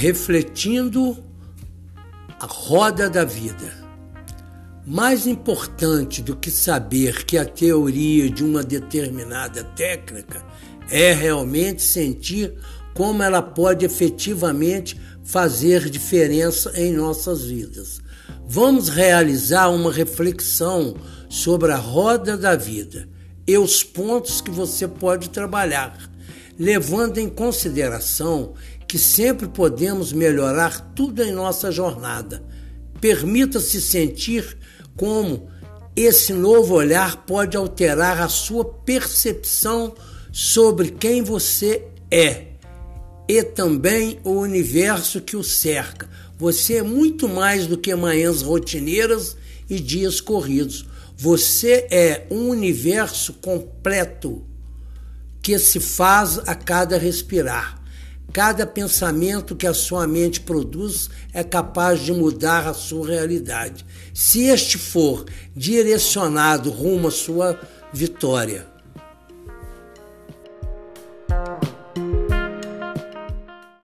refletindo a roda da vida. Mais importante do que saber que a teoria de uma determinada técnica é realmente sentir como ela pode efetivamente fazer diferença em nossas vidas. Vamos realizar uma reflexão sobre a roda da vida e os pontos que você pode trabalhar, levando em consideração que sempre podemos melhorar tudo em nossa jornada. Permita-se sentir como esse novo olhar pode alterar a sua percepção sobre quem você é e também o universo que o cerca. Você é muito mais do que manhãs rotineiras e dias corridos. Você é um universo completo que se faz a cada respirar. Cada pensamento que a sua mente produz é capaz de mudar a sua realidade, se este for direcionado rumo à sua vitória.